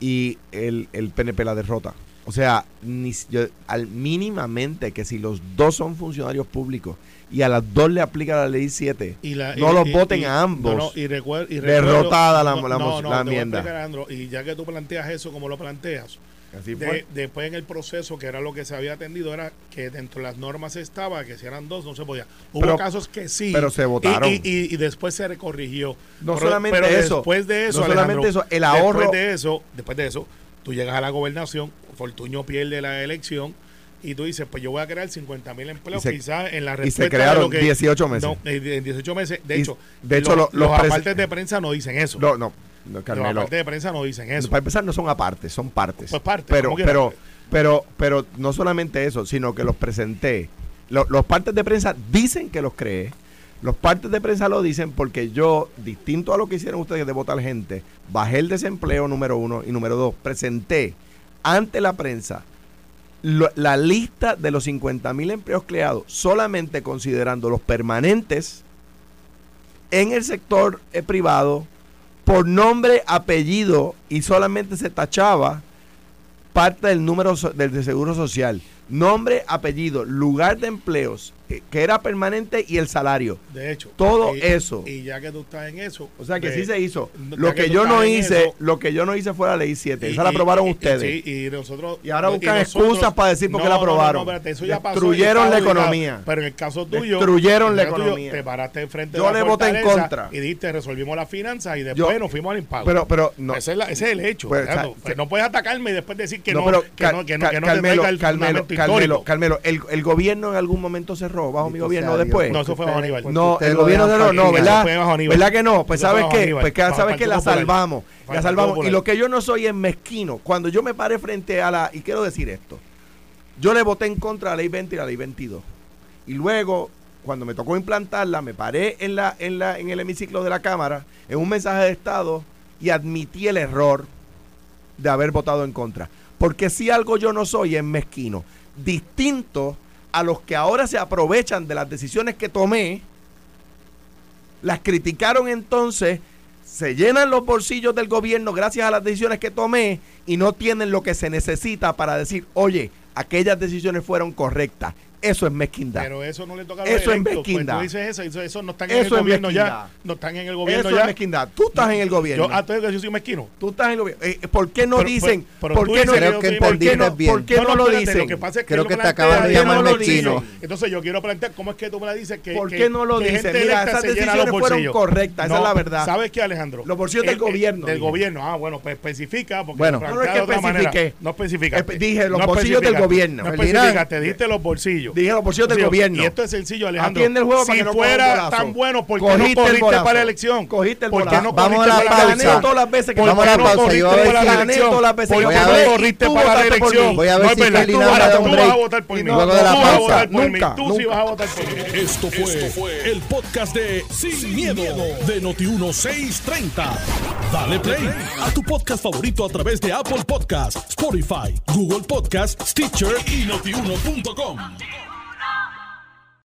Y el, el PNP la derrota. O sea, ni, yo- al mínimamente que si los dos son funcionarios públicos y a las dos le aplica la ley 7, y la- no y- los y- voten y- a ambos. no, no, y recuer- y Derrotada la- la no, la te voy a enmienda. explicar, Alejandro, y ya que tú planteas eso como lo planteas, así de- después en el proceso, que era lo que se había atendido, era que dentro de las normas estaba que si eran dos no se podía. Hubo Pero- casos que sí. pero se votaron. Y, y- y después se corrigió. No Pero- solamente pero eso, Después de eso, no solamente eso, el ahorro- Después de eso, después de eso, tú llegas a la gobernación, Fortuño pierde la elección. Y tú dices, pues yo voy a crear 50 mil empleos, se- quizás en la y se crearon lo que- 18 meses. No, eh, en 18 meses. De Y- hecho, de hecho, los, lo- los los apartes de prensa no dicen eso. No, no, no, los Carmelo. apartes de prensa no dicen eso. Para empezar, no son apartes, son partes. Pues partes, pero, pero, pero, pero no solamente eso, sino que los presenté. Lo- los partes de prensa dicen que los cree. Los partes de prensa lo dicen porque yo, distinto a lo que hicieron ustedes de votar gente, bajé el desempleo número uno y número dos, presenté ante la prensa la lista de los 50 mil empleos creados, solamente considerando los permanentes en el sector eh, privado por nombre, apellido y solamente se tachaba parte del número del de seguro social. Nombre, apellido, lugar de empleos, que era permanente y el salario. De hecho. Todo y- eso. Y ya que tú estás en eso. O sea que sí se hizo. Lo que yo no hice, eso, lo que yo no hice fue la ley 7. y- Esa la aprobaron y- ustedes. Y nosotros. Y ahora buscan nosotros- excusas para decir por qué la No, no, no, aprobaron. no, espérate, eso ya pasó, Destruyeron ya la economía. Pero en el caso tuyo. Destruyeron la el tuyo, economía. Te paraste enfrente Yo de la le voté en contra. Y dijiste, resolvimos las finanzas y después Yo- nos fuimos al impago. Pero, pero, no. ese, es la- ese es el hecho. Pues, Alejandro. o sea, no puedes atacarme y después decir que no, que no, que no, no Carmelo, Carmelo, el gobierno en algún momento cerró, bajo mi gobierno después. No, eso fue bajo Aníbal. No, el lo gobierno dejan cerró, no. ¿verdad? Eso fue bajo Aníbal. ¿Verdad que no? Pues ¿sabes qué? Pues sabes que la salvamos. La salvamos. Y lo que yo no soy es mezquino. Cuando yo me paré frente a la. Y quiero decir esto. Yo le voté en contra de la ley 20 y la ley 22. Y luego, cuando me tocó implantarla, me paré en, la, en, la, en el hemiciclo de la Cámara, en un mensaje de Estado, y admití el error de haber votado en contra. Porque si algo yo no soy es mezquino. Distinto a los que ahora se aprovechan de las decisiones que tomé, las criticaron entonces, se llenan los bolsillos del gobierno gracias a las decisiones que tomé y no tienen lo que se necesita para decir, oye, aquellas decisiones fueron correctas. Eso es mezquindad. Pero eso no le toca a los Eso es electos. mezquindad. Pues tú dices eso, eso, eso no están en Eso el gobierno mezquindad. ya. No están en el gobierno Eso ya. es mezquindad. Tú estás en el gobierno. Yo, ah, tú dices que yo soy mezquino. Tú estás en el gobierno. Eh, ¿Por qué no Pero- dicen? pero- pero ¿Por qué no, Creo que ¿por qué entendiste no, bien. ¿por qué no, lo dicen? Lo que pasa es que Creo que te acaban de llamar mezquino. dicen. Entonces yo quiero plantear cómo es que tú me dices que. ¿Por qué no lo dicen? Mira, esas decisiones fueron correctas, esa es la verdad. ¿Sabes qué, Alejandro? Los bolsillos del El- el- gobierno, Del gobierno. Ah, bueno, pues especifica. Porque Bueno. No, es que especifiqué. No especificaste. Espe- dije los bolsillos del gobierno. No especificaste, dijiste los bolsillos. Dije los bolsillos del Sí, gobierno. Y esto es sencillo, Alejandro. Atiende el juego si para que no coja un fuera tan bueno, ¿por qué Cogiste no el corriste para la elección? Cogiste el ¿Por qué bolazo. no Vamos a corriste la para la pausa. elección? todas las veces que ¿Por Vamos a la no pausa, yo voy a para la decir- todas las veces ¿Por que voy a no ver- corriste para la elección? Voy a ver si tú vas da a- votar por mí. no, luego de la Tú vas a pausa. votar por mí. Nunca, Tú sí nunca. vas a votar por mí. Esto fue, el podcast de Sin, miedo, de Noti1630. Dale play a tu podcast favorito a través de Apple Podcasts, Spotify, Google Podcasts, Stitcher y notiuno.com.